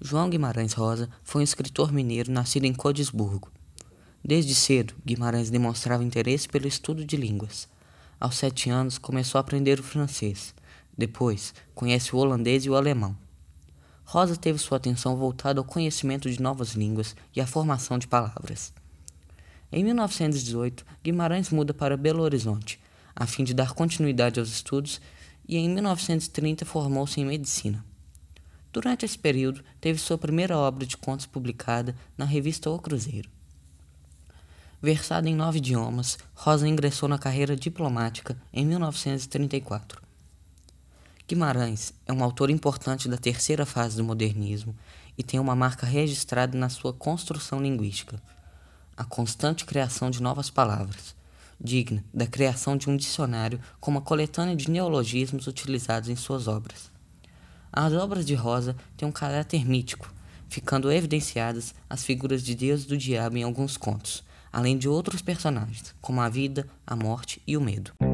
João Guimarães Rosa foi um escritor mineiro nascido em Codesburgo. Desde cedo, Guimarães demonstrava interesse pelo estudo de línguas. Aos sete anos, começou a aprender o francês. Depois, conhece o holandês e o alemão. Rosa teve sua atenção voltada ao conhecimento de novas línguas e à formação de palavras. Em 1918, Guimarães muda para Belo Horizonte, a fim de dar continuidade aos estudos, e em 1930 formou-se em medicina. Durante esse período, teve sua primeira obra de contos publicada na revista O Cruzeiro. Versada em nove idiomas, Rosa ingressou na carreira diplomática em 1934. Guimarães é um autor importante da terceira fase do modernismo e tem uma marca registrada na sua construção linguística, a constante criação de novas palavras, digna da criação de um dicionário com uma coletânea de neologismos utilizados em suas obras. As obras de Rosa têm um caráter mítico, ficando evidenciadas as figuras de Deus e do diabo em alguns contos, além de outros personagens, como a vida, a morte e o medo.